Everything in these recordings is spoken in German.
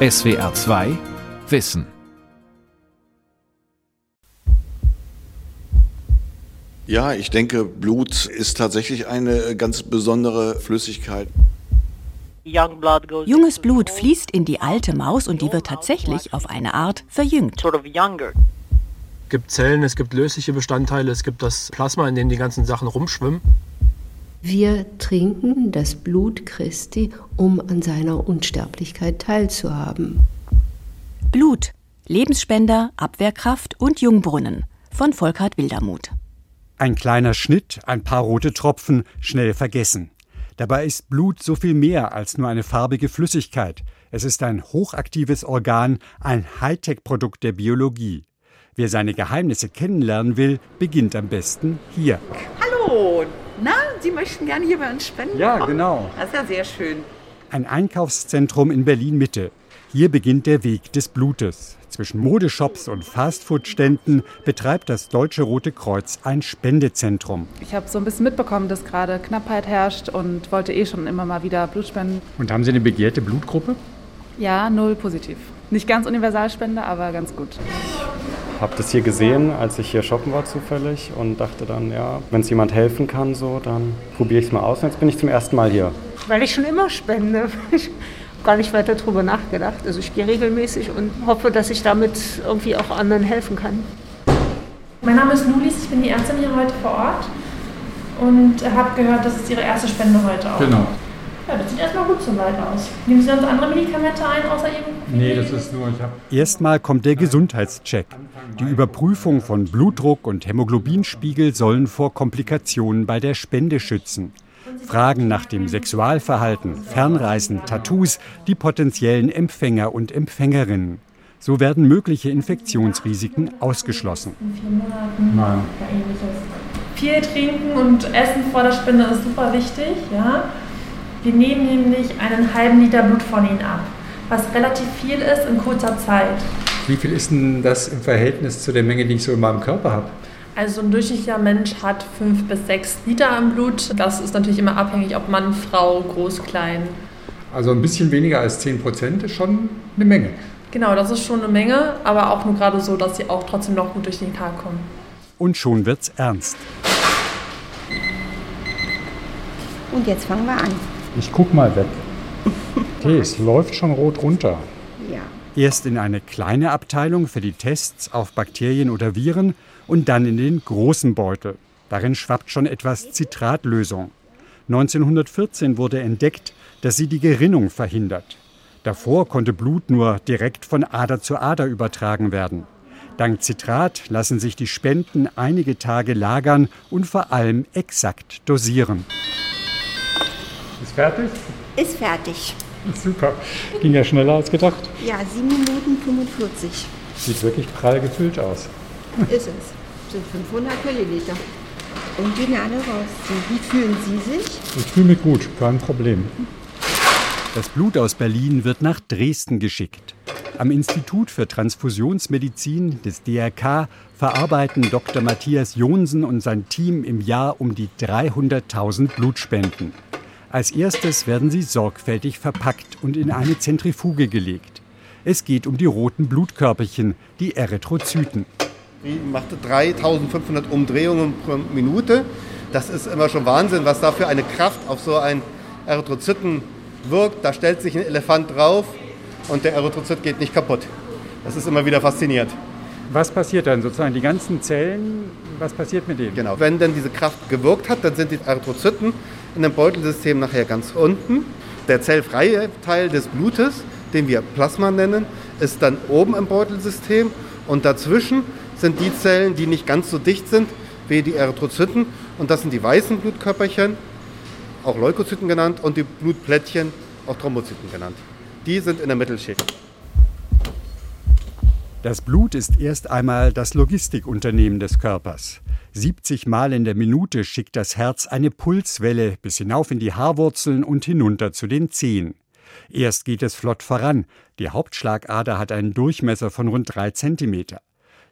SWR 2 Wissen. Ja, ich denke, Blut ist tatsächlich eine ganz besondere Flüssigkeit. Junges Blut fließt in die alte Maus und die wird tatsächlich auf eine Art verjüngt. Es gibt Zellen, es gibt lösliche Bestandteile, es gibt das Plasma, in dem die ganzen Sachen rumschwimmen. Wir trinken das Blut Christi, um an seiner Unsterblichkeit teilzuhaben. Blut, Lebensspender, Abwehrkraft und Jungbrunnen von Volkhard Wildermuth. Ein kleiner Schnitt, ein paar rote Tropfen, schnell vergessen. Dabei ist Blut so viel mehr als nur eine farbige Flüssigkeit. Es ist ein hochaktives Organ, ein Hightech-Produkt der Biologie. Wer seine Geheimnisse kennenlernen will, beginnt am besten hier. Hallo, na, Sie möchten gerne hier bei uns spenden? Ja, genau. Das ist ja sehr schön. Ein Einkaufszentrum in Berlin Mitte. Hier beginnt der Weg des Blutes. Zwischen Modeshops und Fastfood-Ständen betreibt das Deutsche Rote Kreuz ein Spendezentrum. Ich habe so ein bisschen mitbekommen, dass gerade Knappheit herrscht und wollte eh schon immer mal wieder Blut spenden. Und haben Sie eine begehrte Blutgruppe? Ja, null positiv. Nicht ganz Universalspende, aber ganz gut. Ich habe das hier gesehen, als ich hier shoppen war zufällig und dachte dann, ja, wenn es jemand helfen kann, so, dann probiere ich es mal aus. Und jetzt bin ich zum ersten Mal hier. Weil ich schon immer spende. Ich gar nicht weiter darüber nachgedacht. Also ich gehe regelmäßig und hoffe, dass ich damit irgendwie auch anderen helfen kann. Mein Name ist Lulis, ich bin die Ärztin hier heute vor Ort und habe gehört, das ist Ihre erste Spende heute auch. Genau. Sieht erstmal gut soweit aus. Nehmen Sie sonst andere Medikamente ein, außer eben? Nee, das ist nur, ich habe. Erstmal kommt der Gesundheitscheck. Die Überprüfung von Blutdruck und Hämoglobinspiegel sollen vor Komplikationen bei der Spende schützen. Fragen nach dem Sexualverhalten, Fernreisen, Tattoos, die potenziellen Empfänger und Empfängerinnen. So werden mögliche Infektionsrisiken ausgeschlossen. Nein. Viel trinken und essen vor der Spende ist super wichtig. Ja? Wir nehmen nämlich einen halben Liter Blut von Ihnen ab, was relativ viel ist in kurzer Zeit. Wie viel ist denn das im Verhältnis zu der Menge, die ich so in meinem Körper habe? Also ein durchschnittlicher Mensch hat fünf bis sechs Liter im Blut. Das ist natürlich immer abhängig, ob Mann, Frau, groß, klein. Also ein bisschen weniger als 10 Prozent ist schon eine Menge. Genau, das ist schon eine Menge, aber auch nur gerade so, dass sie auch trotzdem noch gut durch den Tag kommen. Und schon wird's ernst. Und jetzt fangen wir an. Ich guck mal weg. Okay, es läuft schon rot runter. Ja. Erst in eine kleine Abteilung für die Tests auf Bakterien oder Viren und dann in den großen Beutel. Darin schwappt schon etwas Zitratlösung. 1914 wurde entdeckt, dass sie die Gerinnung verhindert. Davor konnte Blut nur direkt von Ader zu Ader übertragen werden. Dank Zitrat lassen sich die Spenden einige Tage lagern und vor allem exakt dosieren. Ist fertig? Ist fertig. Super. Ging ja schneller als gedacht. Ja, 7 Minuten 45. Sieht wirklich prall gefüllt aus. Ist es. Sind 500 Milliliter. Und gehen alle rausziehen. Wie fühlen Sie sich? Ich fühle mich gut, kein Problem. Das Blut aus Berlin wird nach Dresden geschickt. Am Institut für Transfusionsmedizin des DRK verarbeiten Dr. Matthias Jonsen und sein Team im Jahr um die 300.000 Blutspenden. Als erstes werden sie sorgfältig verpackt und in eine Zentrifuge gelegt. Es geht um die roten Blutkörperchen, die Erythrozyten. Die macht 3500 Umdrehungen pro Minute. Das ist immer schon Wahnsinn, was da für eine Kraft auf so einen Erythrozyten wirkt. Da stellt sich ein Elefant drauf und der Erythrozyt geht nicht kaputt. Das ist immer wieder faszinierend. Was passiert dann sozusagen? Die ganzen Zellen, was passiert mit denen? Genau, wenn dann diese Kraft gewirkt hat, dann sind die Erythrozyten in dem Beutelsystem nachher ganz unten. Der zellfreie Teil des Blutes, den wir Plasma nennen, ist dann oben im Beutelsystem und dazwischen sind die Zellen, die nicht ganz so dicht sind wie die Erythrozyten und das sind die weißen Blutkörperchen, auch Leukozyten genannt und die Blutplättchen, auch Thrombozyten genannt. Die sind in der Mittelschicht. Das Blut ist erst einmal das Logistikunternehmen des Körpers. 70 Mal in der Minute schickt das Herz eine Pulswelle bis hinauf in die Haarwurzeln und hinunter zu den Zehen. Erst geht es flott voran. Die Hauptschlagader hat einen Durchmesser von rund drei Zentimeter.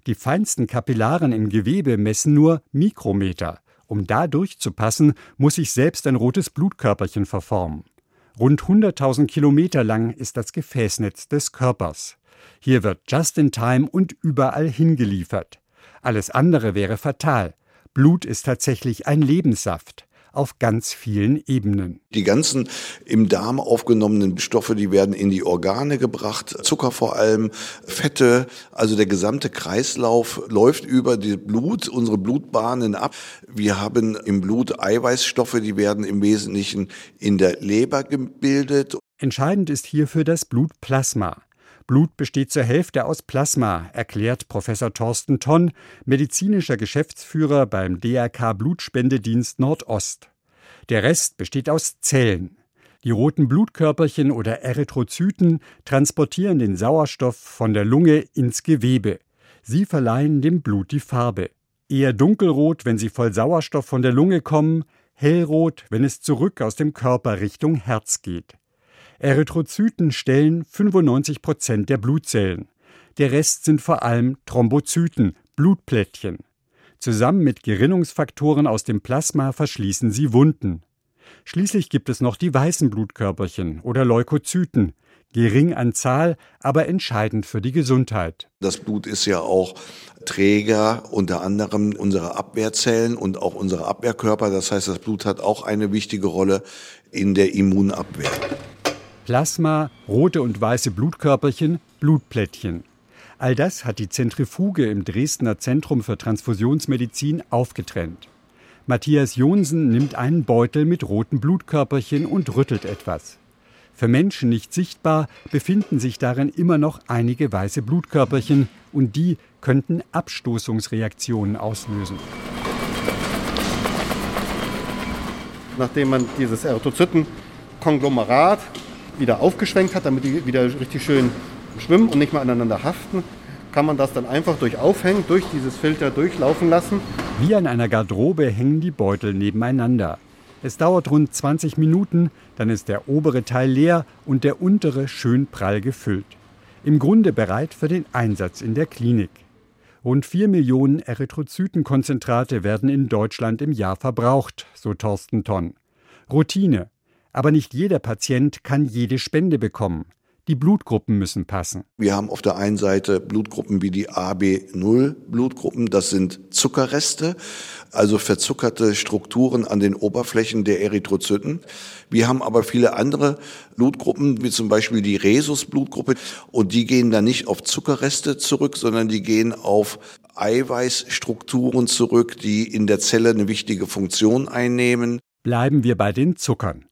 Die feinsten Kapillaren im Gewebe messen nur Mikrometer. Um da durchzupassen, muss sich selbst ein rotes Blutkörperchen verformen. Rund 100.000 Kilometer lang ist das Gefäßnetz des Körpers. Hier wird just in time und überall hingeliefert. Alles andere wäre fatal. Blut ist tatsächlich ein Lebenssaft auf ganz vielen Ebenen. Die ganzen im Darm aufgenommenen Stoffe, die werden in die Organe gebracht, Zucker vor allem, Fette, also der gesamte Kreislauf läuft über das Blut, unsere Blutbahnen ab. Wir haben im Blut Eiweißstoffe, die werden im Wesentlichen in der Leber gebildet. Entscheidend ist hierfür das Blutplasma. Blut besteht zur Hälfte aus Plasma, erklärt Professor Thorsten Tonn, medizinischer Geschäftsführer beim DRK Blutspendedienst Nordost. Der Rest besteht aus Zellen. Die roten Blutkörperchen oder Erythrozyten transportieren den Sauerstoff von der Lunge ins Gewebe. Sie verleihen dem Blut die Farbe. Eher dunkelrot, wenn sie voll Sauerstoff von der Lunge kommen, hellrot, wenn es zurück aus dem Körper Richtung Herz geht. Erythrozyten stellen 95 Prozent der Blutzellen. Der Rest sind vor allem Thrombozyten, Blutplättchen. Zusammen mit Gerinnungsfaktoren aus dem Plasma verschließen sie Wunden. Schließlich gibt es noch die weißen Blutkörperchen oder Leukozyten, gering an Zahl, aber entscheidend für die Gesundheit. Das Blut ist ja auch Träger unter anderem unserer Abwehrzellen und auch unserer Abwehrkörper. Das heißt, das Blut hat auch eine wichtige Rolle in der Immunabwehr. Plasma, rote und weiße Blutkörperchen, Blutplättchen. All das hat die Zentrifuge im Dresdner Zentrum für Transfusionsmedizin aufgetrennt. Matthias Jonsen nimmt einen Beutel mit roten Blutkörperchen und rüttelt etwas. Für Menschen nicht sichtbar befinden sich darin immer noch einige weiße Blutkörperchen und die könnten Abstoßungsreaktionen auslösen. Nachdem man dieses Erythrozytenkonglomerat wieder aufgeschwenkt hat, damit die wieder richtig schön schwimmen und nicht mehr aneinander haften, kann man das dann einfach durch Aufhängen, durch dieses Filter durchlaufen lassen. Wie an einer Garderobe hängen die Beutel nebeneinander. Es dauert rund 20 Minuten, dann ist der obere Teil leer und der untere schön prall gefüllt. Im Grunde bereit für den Einsatz in der Klinik. Rund 4 Millionen Erythrozytenkonzentrate werden in Deutschland im Jahr verbraucht, so Thorsten Tonn. Routine, aber nicht jeder Patient kann jede Spende bekommen. Die Blutgruppen müssen passen. Wir haben auf der einen Seite Blutgruppen wie die AB0 Blutgruppen, das sind Zuckerreste, also verzuckerte Strukturen an den Oberflächen der Erythrozyten. Wir haben aber viele andere Blutgruppen, wie zum Beispiel die Rhesus-Blutgruppe, und die gehen dann nicht auf Zuckerreste zurück, sondern die gehen auf Eiweißstrukturen zurück, die in der Zelle eine wichtige Funktion einnehmen. Bleiben wir bei den Zuckern.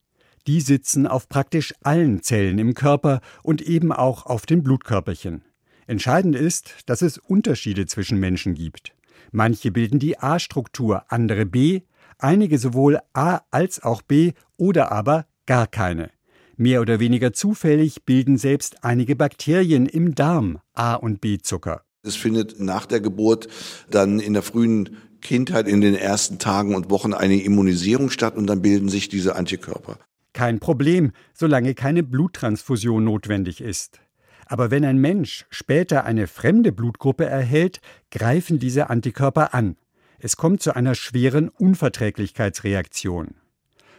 Die sitzen auf praktisch allen Zellen im Körper und eben auch auf den Blutkörperchen. Entscheidend ist, dass es Unterschiede zwischen Menschen gibt. Manche bilden die A-Struktur, andere B, einige sowohl A als auch B oder aber gar keine. Mehr oder weniger zufällig bilden selbst einige Bakterien im Darm A- und B-Zucker. Es findet nach der Geburt dann in der frühen Kindheit in den ersten Tagen und Wochen eine Immunisierung statt und dann bilden sich diese Antikörper. Kein Problem, solange keine Bluttransfusion notwendig ist. Aber wenn ein Mensch später eine fremde Blutgruppe erhält, greifen diese Antikörper an. Es kommt zu einer schweren Unverträglichkeitsreaktion.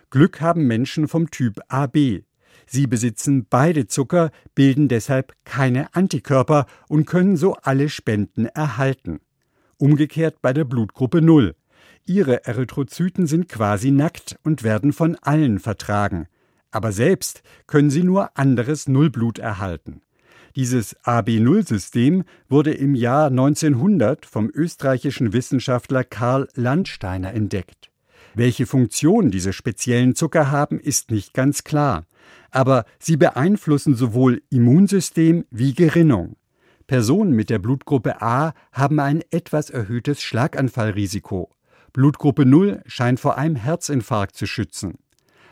Glück haben Menschen vom Typ AB. Sie besitzen beide Zucker, bilden deshalb keine Antikörper und können so alle Spenden erhalten. Umgekehrt bei der Blutgruppe 0. Ihre Erythrozyten sind quasi nackt und werden von allen vertragen. Aber selbst können sie nur anderes Nullblut erhalten. Dieses AB0-System wurde im Jahr 1900 vom österreichischen Wissenschaftler Karl Landsteiner entdeckt. Welche Funktion diese speziellen Zucker haben, ist nicht ganz klar. Aber sie beeinflussen sowohl Immunsystem wie Gerinnung. Personen mit der Blutgruppe A haben ein etwas erhöhtes Schlaganfallrisiko. Blutgruppe 0 scheint vor einem Herzinfarkt zu schützen.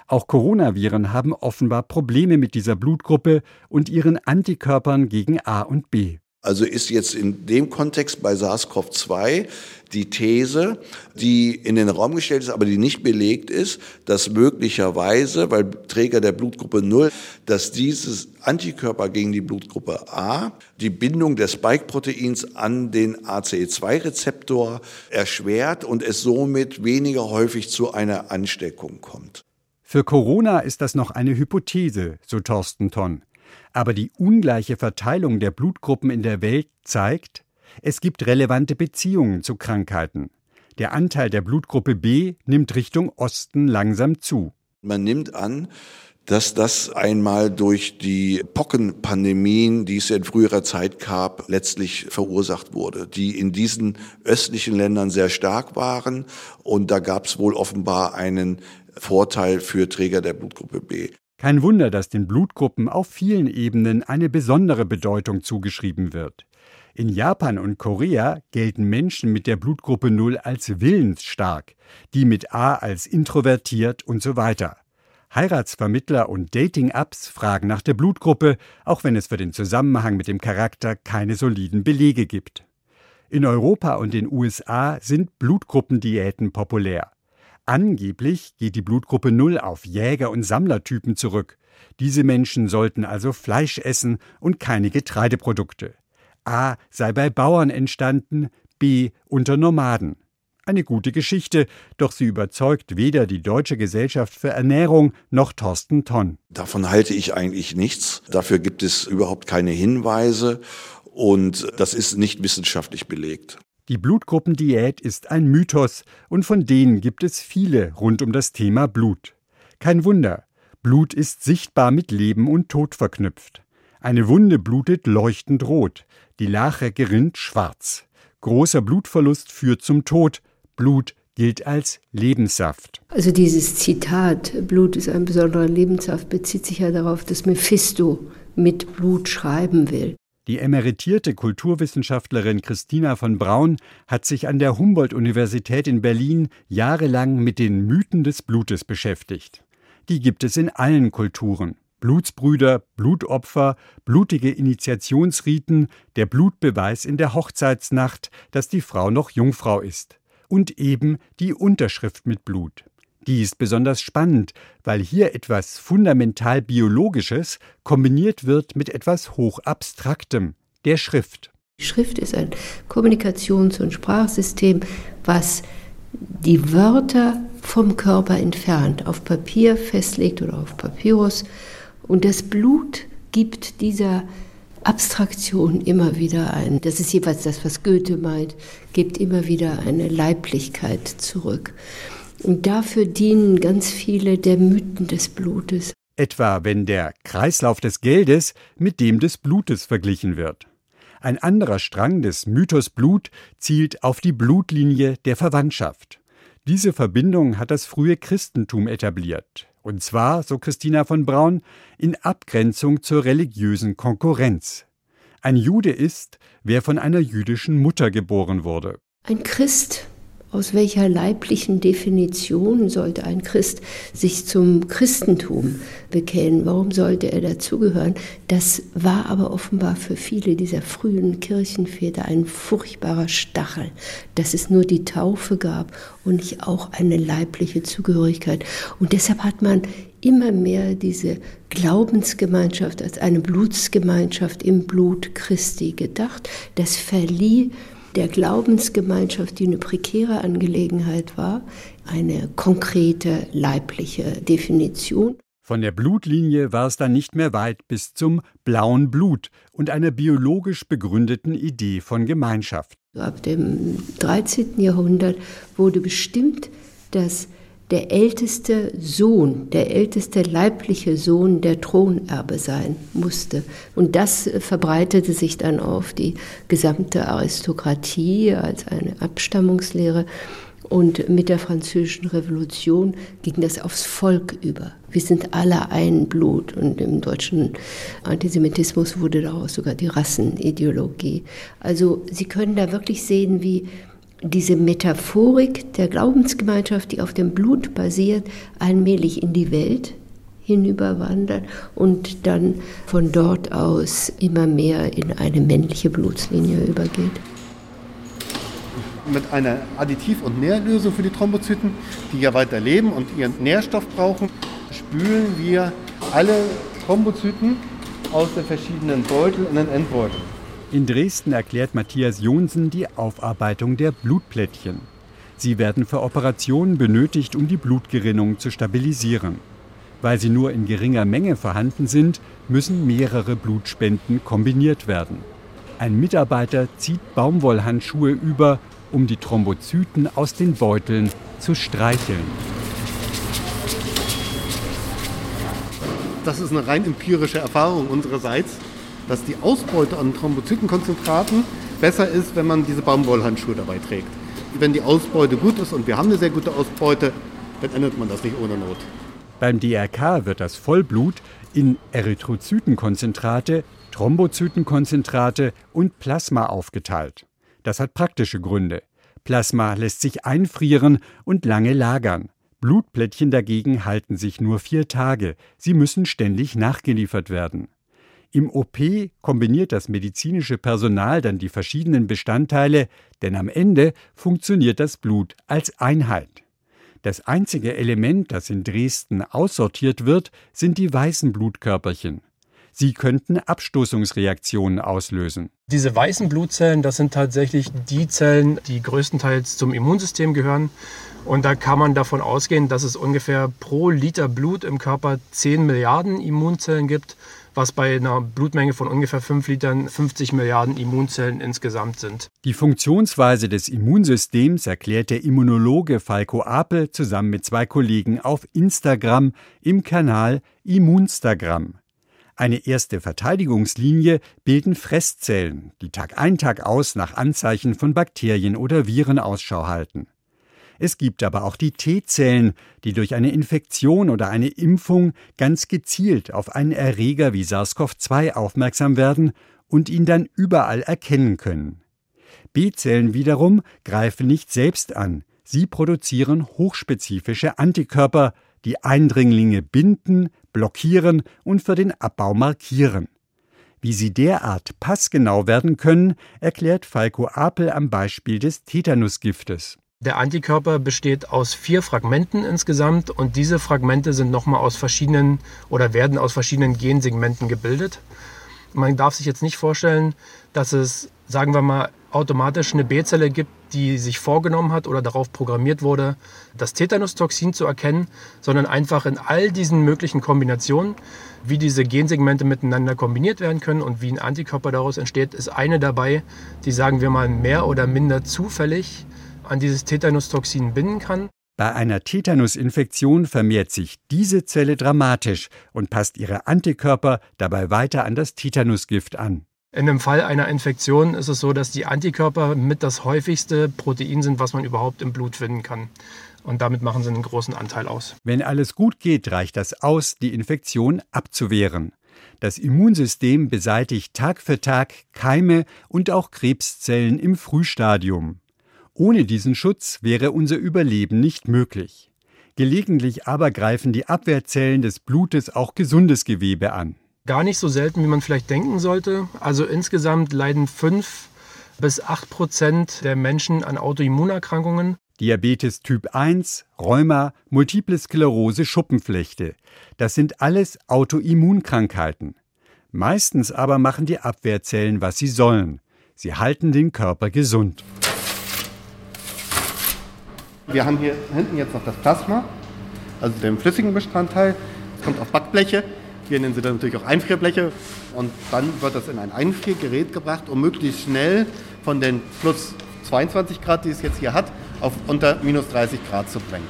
Auch Coronaviren haben offenbar Probleme mit dieser Blutgruppe und ihren Antikörpern gegen A und B. Also ist jetzt in dem Kontext bei SARS-CoV-2 die These, die in den Raum gestellt ist, aber die nicht belegt ist, dass möglicherweise, weil Träger der Blutgruppe 0, dass dieses Antikörper gegen die Blutgruppe A die Bindung des Spike-Proteins an den ACE2-Rezeptor erschwert und es somit weniger häufig zu einer Ansteckung kommt. Für Corona ist das noch eine Hypothese, so Thorsten Tonn. Aber die ungleiche Verteilung der Blutgruppen in der Welt zeigt, es gibt relevante Beziehungen zu Krankheiten. Der Anteil der Blutgruppe B nimmt Richtung Osten langsam zu. Man nimmt an, dass das einmal durch die Pockenpandemien, die es in früherer Zeit gab, letztlich verursacht wurde, die in diesen östlichen Ländern sehr stark waren. Und da gab es wohl offenbar einen Vorteil für Träger der Blutgruppe B. Kein Wunder, dass den Blutgruppen auf vielen Ebenen eine besondere Bedeutung zugeschrieben wird. In Japan und Korea gelten Menschen mit der Blutgruppe 0 als willensstark, die mit A als introvertiert und so weiter. Heiratsvermittler und Dating-Apps fragen nach der Blutgruppe, auch wenn es für den Zusammenhang mit dem Charakter keine soliden Belege gibt. In Europa und den USA sind Blutgruppendiäten populär. Angeblich geht die Blutgruppe 0 auf Jäger- und Sammlertypen zurück. Diese Menschen sollten also Fleisch essen und keine Getreideprodukte. A sei bei Bauern entstanden, B unter Nomaden. Eine gute Geschichte, doch sie überzeugt weder die Deutsche Gesellschaft für Ernährung noch Thorsten Tonn. Davon halte ich eigentlich nichts. Dafür gibt es überhaupt keine Hinweise und das ist nicht wissenschaftlich belegt. Die Blutgruppendiät ist ein Mythos und von denen gibt es viele rund um das Thema Blut. Kein Wunder, Blut ist sichtbar mit Leben und Tod verknüpft. Eine Wunde blutet leuchtend rot, die Lache gerinnt schwarz. Großer Blutverlust führt zum Tod, Blut gilt als Lebenssaft. Also dieses Zitat, Blut ist ein besonderer Lebenssaft, bezieht sich ja darauf, dass Mephisto mit Blut schreiben will. Die emeritierte Kulturwissenschaftlerin Christina von Braun hat sich an der Humboldt-Universität in Berlin jahrelang mit den Mythen des Blutes beschäftigt. Die gibt es in allen Kulturen. Blutsbrüder, Blutopfer, blutige Initiationsriten, der Blutbeweis in der Hochzeitsnacht, dass die Frau noch Jungfrau ist und eben die Unterschrift mit Blut. Die ist besonders spannend, weil hier etwas fundamental Biologisches kombiniert wird mit etwas Hochabstraktem, der Schrift. Schrift ist ein Kommunikations- und Sprachsystem, was die Wörter vom Körper entfernt, auf Papier festlegt oder auf Papyrus. Und das Blut gibt dieser Abstraktion immer wieder ein, das ist jeweils das, was Goethe meint, gibt immer wieder eine Leiblichkeit zurück. Und dafür dienen ganz viele der Mythen des Blutes. Etwa wenn der Kreislauf des Geldes mit dem des Blutes verglichen wird. Ein anderer Strang des Mythos Blut zielt auf die Blutlinie der Verwandtschaft. Diese Verbindung hat das frühe Christentum etabliert. Und zwar, so Christina von Braun, in Abgrenzung zur religiösen Konkurrenz. Ein Jude ist, wer von einer jüdischen Mutter geboren wurde. Ein Christ aus welcher leiblichen Definition sollte ein Christ sich zum Christentum bekennen? Warum sollte er dazugehören? Das war aber offenbar für viele dieser frühen Kirchenväter ein furchtbarer Stachel, dass es nur die Taufe gab und nicht auch eine leibliche Zugehörigkeit. Und deshalb hat man immer mehr diese Glaubensgemeinschaft als eine Blutsgemeinschaft im Blut Christi gedacht. Das verlieh der Glaubensgemeinschaft, die eine prekäre Angelegenheit war, eine konkrete leibliche Definition. Von der Blutlinie war es dann nicht mehr weit bis zum blauen Blut und einer biologisch begründeten Idee von Gemeinschaft. Ab dem 13. Jahrhundert wurde bestimmt, dass der älteste Sohn, der älteste leibliche Sohn der Thronerbe sein musste. Und das verbreitete sich dann auf die gesamte Aristokratie als eine Abstammungslehre. Und mit der Französischen Revolution ging das aufs Volk über. Wir sind alle ein Blut. Und im deutschen Antisemitismus wurde daraus sogar die Rassenideologie. Also Sie können da wirklich sehen, wie diese Metaphorik der Glaubensgemeinschaft, die auf dem Blut basiert, allmählich in die Welt hinüberwandert und dann von dort aus immer mehr in eine männliche Blutslinie übergeht. Mit einer Additiv- und Nährlösung für die Thrombozyten, die ja weiter leben und ihren Nährstoff brauchen, spülen wir alle Thrombozyten aus den verschiedenen Beuteln in den Endbeutel. In Dresden erklärt Matthias Jonsen die Aufarbeitung der Blutplättchen. Sie werden für Operationen benötigt, um die Blutgerinnung zu stabilisieren. Weil sie nur in geringer Menge vorhanden sind, müssen mehrere Blutspenden kombiniert werden. Ein Mitarbeiter zieht Baumwollhandschuhe über, um die Thrombozyten aus den Beuteln zu streicheln. Das ist eine rein empirische Erfahrung unsererseits, dass die Ausbeute an Thrombozytenkonzentraten besser ist, wenn man diese Baumwollhandschuhe dabei trägt. Wenn die Ausbeute gut ist und wir haben eine sehr gute Ausbeute, dann ändert man das nicht ohne Not. Beim DRK wird das Vollblut in Erythrozytenkonzentrate, Thrombozytenkonzentrate und Plasma aufgeteilt. Das hat praktische Gründe. Plasma lässt sich einfrieren und lange lagern. Blutplättchen dagegen halten sich nur vier Tage. Sie müssen ständig nachgeliefert werden. Im OP kombiniert das medizinische Personal dann die verschiedenen Bestandteile, denn am Ende funktioniert das Blut als Einheit. Das einzige Element, das in Dresden aussortiert wird, sind die weißen Blutkörperchen. Sie könnten Abstoßungsreaktionen auslösen. Diese weißen Blutzellen, das sind tatsächlich die Zellen, die größtenteils zum Immunsystem gehören. Und da kann man davon ausgehen, dass es ungefähr pro Liter Blut im Körper 10 Milliarden Immunzellen gibt, was bei einer Blutmenge von ungefähr 5 Litern 50 Milliarden Immunzellen insgesamt sind. Die Funktionsweise des Immunsystems erklärt der Immunologe Falco Apel zusammen mit zwei Kollegen auf Instagram im Kanal Immunstagram. Eine erste Verteidigungslinie bilden Fresszellen, die Tag ein Tag aus nach Anzeichen von Bakterien oder Viren Ausschau halten. Es gibt aber auch die T-Zellen, die durch eine Infektion oder eine Impfung ganz gezielt auf einen Erreger wie SARS-CoV-2 aufmerksam werden und ihn dann überall erkennen können. B-Zellen wiederum greifen nicht selbst an, sie produzieren hochspezifische Antikörper, die Eindringlinge binden, blockieren und für den Abbau markieren. Wie sie derart passgenau werden können, erklärt Falco Apel am Beispiel des Tetanusgiftes. Der Antikörper besteht aus vier Fragmenten insgesamt und diese Fragmente sind nochmal aus verschiedenen oder werden aus verschiedenen Gensegmenten gebildet. Man darf sich jetzt nicht vorstellen, dass es, sagen wir mal, automatisch eine B-Zelle gibt, die sich vorgenommen hat oder darauf programmiert wurde, das Tetanustoxin zu erkennen, sondern einfach in all diesen möglichen Kombinationen, wie diese Gensegmente miteinander kombiniert werden können und wie ein Antikörper daraus entsteht, ist eine dabei, die, sagen wir mal, mehr oder minder zufällig an dieses Tetanustoxin binden kann. Bei einer Tetanusinfektion vermehrt sich diese Zelle dramatisch und passt ihre Antikörper dabei weiter an das Tetanusgift an. In dem Fall einer Infektion ist es so, dass die Antikörper mit das häufigste Protein sind, was man überhaupt im Blut finden kann. Und damit machen sie einen großen Anteil aus. Wenn alles gut geht, reicht das aus, die Infektion abzuwehren. Das Immunsystem beseitigt Tag für Tag Keime und auch Krebszellen im Frühstadium. Ohne diesen Schutz wäre unser Überleben nicht möglich. Gelegentlich aber greifen die Abwehrzellen des Blutes auch gesundes Gewebe an. Gar nicht so selten, wie man vielleicht denken sollte. Also insgesamt leiden 5 bis 8 Prozent der Menschen an Autoimmunerkrankungen. Diabetes Typ 1, Rheuma, Multiple Sklerose, Schuppenflechte. Das sind alles Autoimmunkrankheiten. Meistens aber machen die Abwehrzellen, was sie sollen. Sie halten den Körper gesund. Wir haben hier hinten jetzt noch das Plasma, also den flüssigen Bestandteil. Es kommt auf Backbleche. Wir nennen sie dann natürlich auch Einfrierbleche. Und dann wird das in ein Einfriergerät gebracht, um möglichst schnell von den plus 22 Grad, die es jetzt hier hat, auf unter minus 30 Grad zu bringen.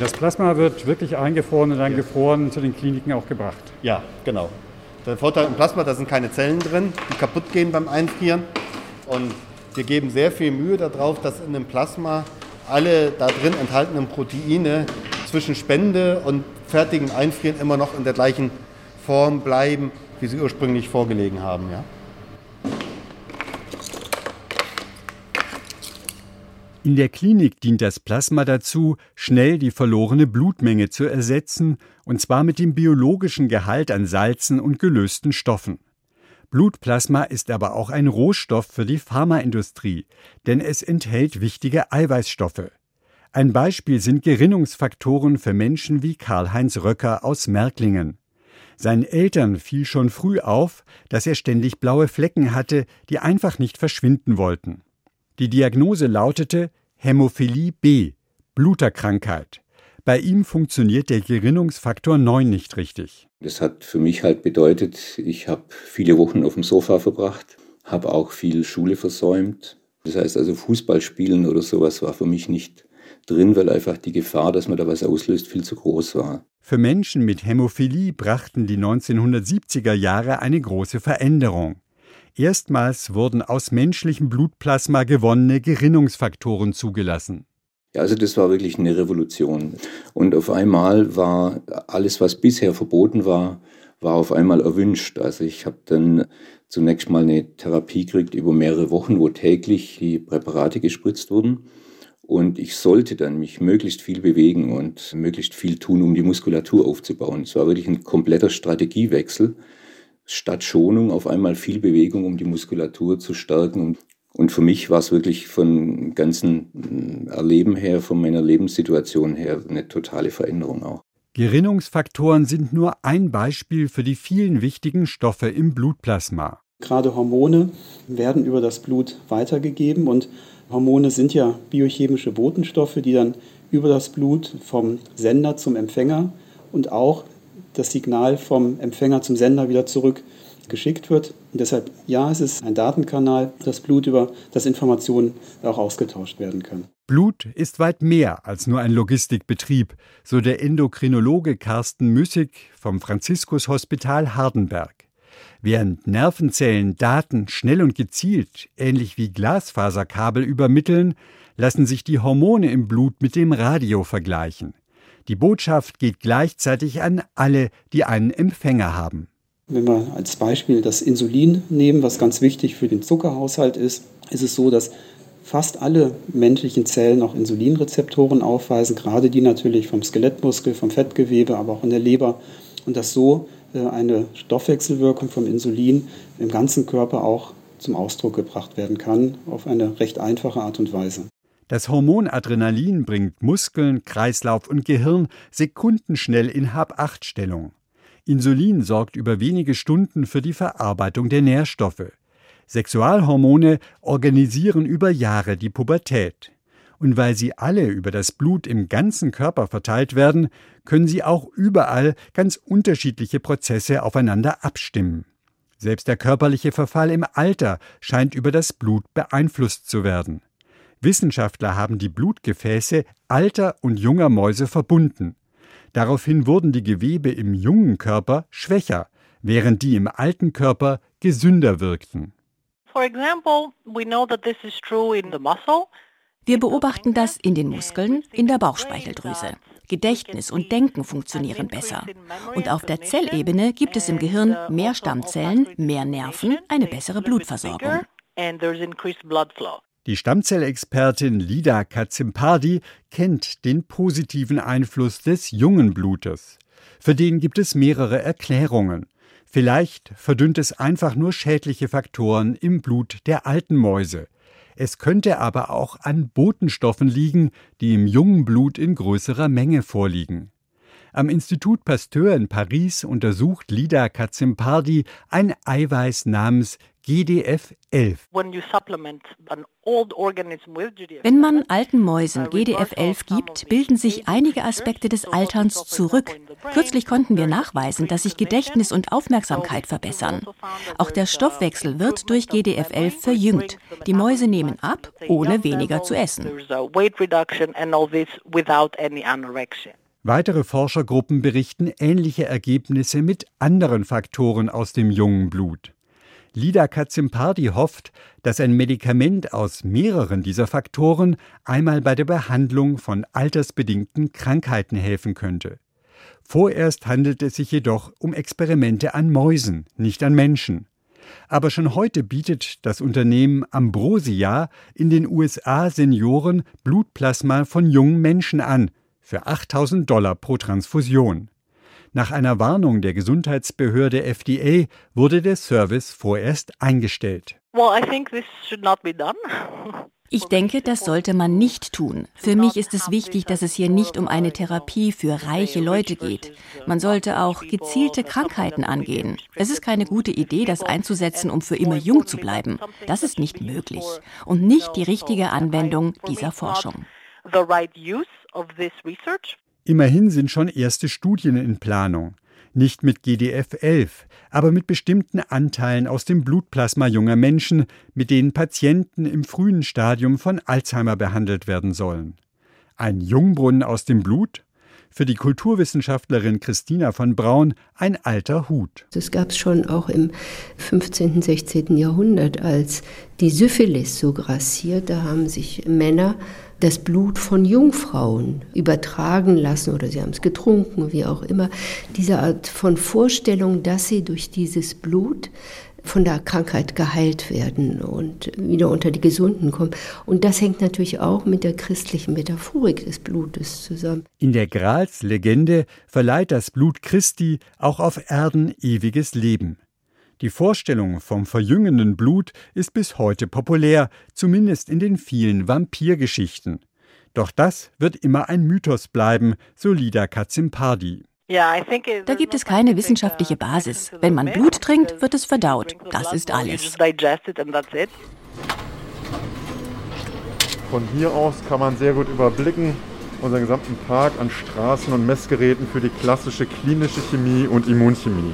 Das Plasma wird wirklich eingefroren und dann ja. gefroren zu den Kliniken auch gebracht. Ja, genau. Der Vorteil im Plasma, da sind keine Zellen drin, die kaputt gehen beim Einfrieren. Und wir geben sehr viel Mühe darauf, dass in dem Plasma alle da drin enthaltenen Proteine zwischen Spende und fertigem Einfrieren immer noch in der gleichen Form bleiben, wie sie ursprünglich vorgelegen haben. Ja? In der Klinik dient das Plasma dazu, schnell die verlorene Blutmenge zu ersetzen, und zwar mit dem biologischen Gehalt an Salzen und gelösten Stoffen. Blutplasma ist aber auch ein Rohstoff für die Pharmaindustrie, denn es enthält wichtige Eiweißstoffe. Ein Beispiel sind Gerinnungsfaktoren für Menschen wie Karl-Heinz Röcker aus Märklingen. Seinen Eltern fiel schon früh auf, dass er ständig blaue Flecken hatte, die einfach nicht verschwinden wollten. Die Diagnose lautete Hämophilie B, Bluterkrankheit. Bei ihm funktioniert der Gerinnungsfaktor 9 nicht richtig. Das hat für mich halt bedeutet, ich habe viele Wochen auf dem Sofa verbracht, habe auch viel Schule versäumt. Das heißt also Fußball spielen oder sowas war für mich nicht drin, weil einfach die Gefahr, dass man da was auslöst, viel zu groß war. Für Menschen mit Hämophilie brachten die 1970er Jahre eine große Veränderung. Erstmals wurden aus menschlichem Blutplasma gewonnene Gerinnungsfaktoren zugelassen. Ja, also das war wirklich eine Revolution. Und auf einmal war alles, was bisher verboten war, war auf einmal erwünscht. Also ich habe dann zunächst mal eine Therapie gekriegt über mehrere Wochen, wo täglich die Präparate gespritzt wurden. Und ich sollte dann mich möglichst viel bewegen und möglichst viel tun, um die Muskulatur aufzubauen. Es war wirklich ein kompletter Strategiewechsel. Statt Schonung auf einmal viel Bewegung, um die Muskulatur zu stärken. Und für mich war es wirklich von ganzen Erleben her, von meiner Lebenssituation her, eine totale Veränderung auch. Gerinnungsfaktoren sind nur ein Beispiel für die vielen wichtigen Stoffe im Blutplasma. Gerade Hormone werden über das Blut weitergegeben und Hormone sind ja biochemische Botenstoffe, die dann über das Blut vom Sender zum Empfänger und auch das Signal vom Empfänger zum Sender wieder zurückgeschickt wird. Und deshalb, ja, es ist ein Datenkanal, das Blut über das Informationen auch ausgetauscht werden kann. Blut ist weit mehr als nur ein Logistikbetrieb, so der Endokrinologe Carsten Müssig vom Franziskus Hospital Hardenberg. Während Nervenzellen Daten schnell und gezielt, ähnlich wie Glasfaserkabel, übermitteln, lassen sich die Hormone im Blut mit dem Radio vergleichen. Die Botschaft geht gleichzeitig an alle, die einen Empfänger haben. Wenn wir als Beispiel das Insulin nehmen, was ganz wichtig für den Zuckerhaushalt ist, ist es so, dass fast alle menschlichen Zellen auch Insulinrezeptoren aufweisen, gerade die natürlich vom Skelettmuskel, vom Fettgewebe, aber auch in der Leber. Und dass so äh, eine Stoffwechselwirkung vom Insulin im ganzen Körper auch zum Ausdruck gebracht werden kann, auf eine recht einfache Art und Weise. Das Hormon Adrenalin bringt Muskeln, Kreislauf und Gehirn sekundenschnell in Hab-8-Stellung. Insulin sorgt über wenige Stunden für die Verarbeitung der Nährstoffe. Sexualhormone organisieren über Jahre die Pubertät und weil sie alle über das Blut im ganzen Körper verteilt werden, können sie auch überall ganz unterschiedliche Prozesse aufeinander abstimmen. Selbst der körperliche Verfall im Alter scheint über das Blut beeinflusst zu werden. Wissenschaftler haben die Blutgefäße alter und junger Mäuse verbunden. Daraufhin wurden die Gewebe im jungen Körper schwächer, während die im alten Körper gesünder wirkten. For example, we know that this is true in the muscle. Wir beobachten das in den Muskeln, in der Bauchspeicheldrüse. Gedächtnis und Denken funktionieren besser. Und auf der Zellebene gibt es im Gehirn mehr Stammzellen, mehr Nerven, eine bessere Blutversorgung. Die Stammzellexpertin Lida Katsimpardi kennt den positiven Einfluss des jungen Blutes. Für den gibt es mehrere Erklärungen. Vielleicht verdünnt es einfach nur schädliche Faktoren im Blut der alten Mäuse. Es könnte aber auch an Botenstoffen liegen, die im jungen Blut in größerer Menge vorliegen. Am Institut Pasteur in Paris untersucht Lida Katsimpardi ein Eiweiß namens GDF11. Wenn man alten Mäusen GDF11 gibt, bilden sich einige Aspekte des Alterns zurück. Kürzlich konnten wir nachweisen, dass sich Gedächtnis und Aufmerksamkeit verbessern. Auch der Stoffwechsel wird durch GDF11 verjüngt. Die Mäuse nehmen ab, ohne weniger zu essen. Weitere Forschergruppen berichten ähnliche Ergebnisse mit anderen Faktoren aus dem jungen Blut. Lida Katsimpardi hofft, dass ein Medikament aus mehreren dieser Faktoren einmal bei der Behandlung von altersbedingten Krankheiten helfen könnte. Vorerst handelt es sich jedoch um Experimente an Mäusen, nicht an Menschen. Aber schon heute bietet das Unternehmen Ambrosia in den USA Senioren Blutplasma von jungen Menschen an, für 8000 Dollar pro Transfusion. Nach einer Warnung der Gesundheitsbehörde FDA wurde der Service vorerst eingestellt. Ich denke, das sollte man nicht tun. Für mich ist es wichtig, dass es hier nicht um eine Therapie für reiche Leute geht. Man sollte auch gezielte Krankheiten angehen. Es ist keine gute Idee, das einzusetzen, um für immer jung zu bleiben. Das ist nicht möglich und nicht die richtige Anwendung dieser Forschung. Immerhin sind schon erste Studien in Planung. Nicht mit GDF11, aber mit bestimmten Anteilen aus dem Blutplasma junger Menschen, mit denen Patienten im frühen Stadium von Alzheimer behandelt werden sollen. Ein Jungbrunnen aus dem Blut? Für die Kulturwissenschaftlerin Christina von Braun ein alter Hut. Das gab es schon auch im 15., 16. Jahrhundert, als die Syphilis so grassiert. Da haben sich Männer das Blut von Jungfrauen übertragen lassen oder sie haben es getrunken, wie auch immer. Diese Art von Vorstellung, dass sie durch dieses Blut von der Krankheit geheilt werden und wieder unter die Gesunden kommen. Und das hängt natürlich auch mit der christlichen Metaphorik des Blutes zusammen. In der Gralslegende verleiht das Blut Christi auch auf Erden ewiges Leben. Die Vorstellung vom verjüngenden Blut ist bis heute populär, zumindest in den vielen Vampirgeschichten. Doch das wird immer ein Mythos bleiben, so Lida Katsimpardi. Da gibt es keine wissenschaftliche Basis. Wenn man Blut trinkt, wird es verdaut. Das ist alles. Von hier aus kann man sehr gut überblicken unseren gesamten Park an Straßen und Messgeräten für die klassische klinische Chemie und Immunchemie.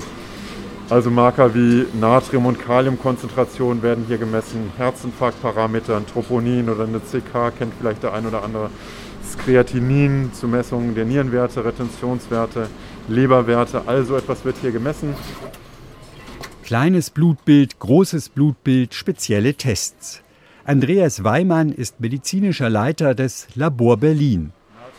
Also Marker wie Natrium- und Kaliumkonzentration werden hier gemessen, Herzinfarktparameter, ein Troponin oder eine CK kennt vielleicht der ein oder andere, das Kreatinin zur Messung der Nierenwerte, Retentionswerte, Leberwerte, all so etwas wird hier gemessen. Kleines Blutbild, großes Blutbild, spezielle Tests. Andreas Weimann ist medizinischer Leiter des Labor Berlin.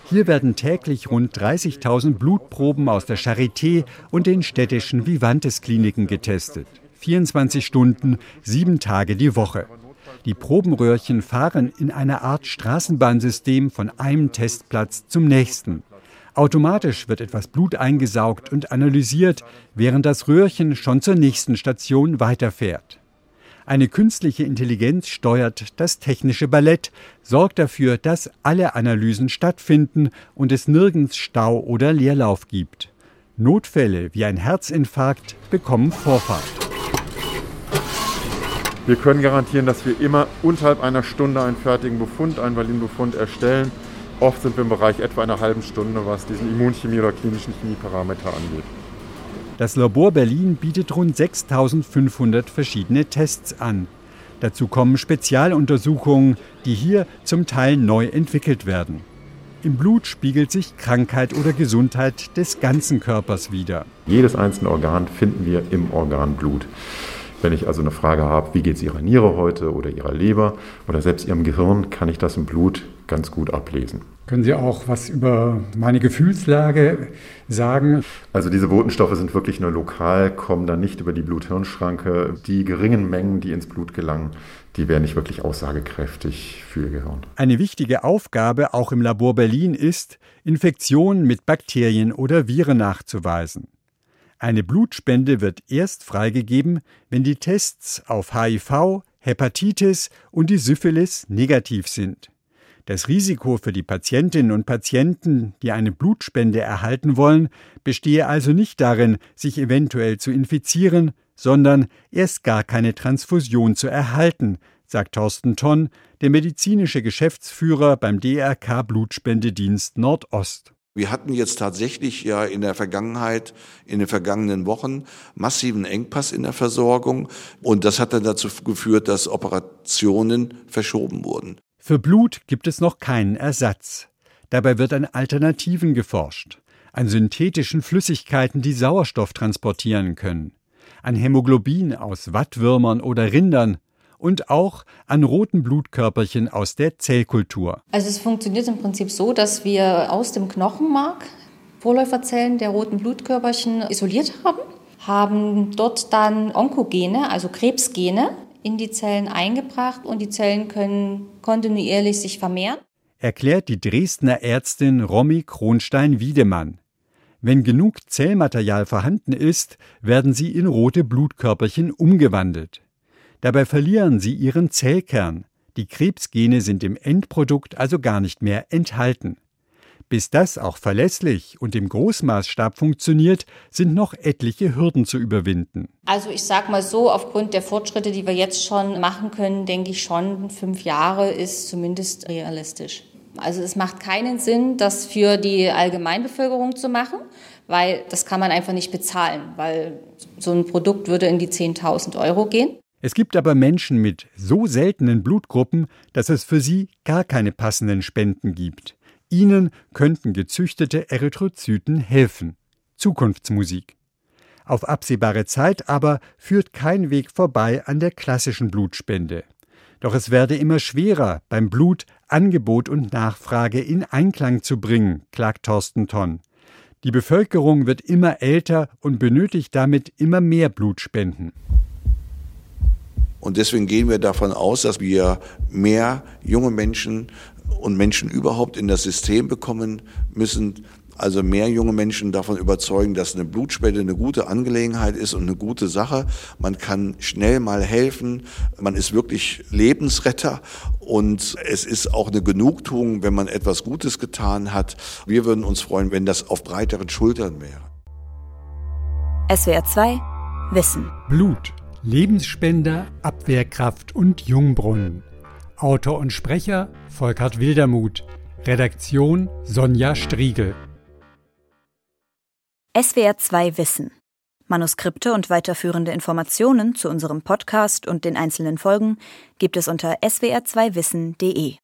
Hier werden täglich rund 30.000 Blutproben aus der Charité und den städtischen Vivantes-Kliniken getestet. 24 Stunden, sieben Tage die Woche. Die Probenröhrchen fahren in einer Art Straßenbahnsystem von einem Testplatz zum nächsten. Automatisch wird etwas Blut eingesaugt und analysiert, während das Röhrchen schon zur nächsten Station weiterfährt. Eine künstliche Intelligenz steuert das technische Ballett, sorgt dafür, dass alle Analysen stattfinden und es nirgends Stau oder Leerlauf gibt. Notfälle wie ein Herzinfarkt bekommen Vorfahrt. Wir können garantieren, dass wir immer unterhalb einer Stunde einen fertigen Befund, einen validen Befund erstellen. Oft sind wir im Bereich etwa einer halben Stunde, was diesen Immunchemie- oder klinischen Chemieparameter angeht. Das Labor Berlin bietet rund 6500 verschiedene Tests an. Dazu kommen Spezialuntersuchungen, die hier zum Teil neu entwickelt werden. Im Blut spiegelt sich Krankheit oder Gesundheit des ganzen Körpers wider. Jedes einzelne Organ finden wir im Organ Blut. Wenn ich also eine Frage habe, wie geht es Ihrer Niere heute oder Ihrer Leber oder selbst Ihrem Gehirn, kann ich das im Blut ganz gut ablesen. Können Sie auch was über meine Gefühlslage sagen? Also diese Botenstoffe sind wirklich nur lokal, kommen dann nicht über die Blut-Hirn-Schranke. Die geringen Mengen, die ins Blut gelangen, die wären nicht wirklich aussagekräftig für Ihr Gehirn. Eine wichtige Aufgabe auch im Labor Berlin ist, Infektionen mit Bakterien oder Viren nachzuweisen. Eine Blutspende wird erst freigegeben, wenn die Tests auf HIV, Hepatitis und die Syphilis negativ sind. Das Risiko für die Patientinnen und Patienten, die eine Blutspende erhalten wollen, bestehe also nicht darin, sich eventuell zu infizieren, sondern erst gar keine Transfusion zu erhalten, sagt Thorsten Tonn, der medizinische Geschäftsführer beim DRK Blutspendedienst Nordost. Wir hatten jetzt tatsächlich ja in der Vergangenheit, in den vergangenen Wochen massiven Engpass in der Versorgung und das hat dann dazu geführt, dass Operationen verschoben wurden. Für Blut gibt es noch keinen Ersatz. Dabei wird an Alternativen geforscht, an synthetischen Flüssigkeiten, die Sauerstoff transportieren können, an Hämoglobin aus Wattwürmern oder Rindern und auch an roten Blutkörperchen aus der Zellkultur. Also es funktioniert im Prinzip so, dass wir aus dem Knochenmark Vorläuferzellen der roten Blutkörperchen isoliert haben, haben dort dann Onkogene, also Krebsgene, in die Zellen eingebracht und die Zellen können kontinuierlich sich vermehren. Erklärt die Dresdner Ärztin Romy Kronstein-Wiedemann. Wenn genug Zellmaterial vorhanden ist, werden sie in rote Blutkörperchen umgewandelt. Dabei verlieren sie ihren Zellkern. Die Krebsgene sind im Endprodukt also gar nicht mehr enthalten. Bis das auch verlässlich und im Großmaßstab funktioniert, sind noch etliche Hürden zu überwinden. Also ich sage mal so, aufgrund der Fortschritte, die wir jetzt schon machen können, denke ich schon, fünf Jahre ist zumindest realistisch. Also es macht keinen Sinn, das für die Allgemeinbevölkerung zu machen, weil das kann man einfach nicht bezahlen, weil so ein Produkt würde in die 10.000 Euro gehen. Es gibt aber Menschen mit so seltenen Blutgruppen, dass es für sie gar keine passenden Spenden gibt. Ihnen könnten gezüchtete Erythrozyten helfen. Zukunftsmusik. Auf absehbare Zeit aber führt kein Weg vorbei an der klassischen Blutspende. Doch es werde immer schwerer, beim Blut Angebot und Nachfrage in Einklang zu bringen, klagt Thorsten Tonn. Die Bevölkerung wird immer älter und benötigt damit immer mehr Blutspenden. Und deswegen gehen wir davon aus, dass wir mehr junge Menschen und Menschen überhaupt in das System bekommen müssen, also mehr junge Menschen davon überzeugen, dass eine Blutspende eine gute Angelegenheit ist und eine gute Sache. Man kann schnell mal helfen. Man ist wirklich Lebensretter und es ist auch eine Genugtuung, wenn man etwas Gutes getan hat. Wir würden uns freuen, wenn das auf breiteren Schultern wäre. SWR 2 Wissen. Blut, Lebensspender, Abwehrkraft und Jungbrunnen. Autor und Sprecher Volkert Wildermuth. Redaktion Sonja Striegel. SWR 2 Wissen. Manuskripte und weiterführende Informationen zu unserem Podcast und den einzelnen Folgen gibt es unter swr2wissen.de.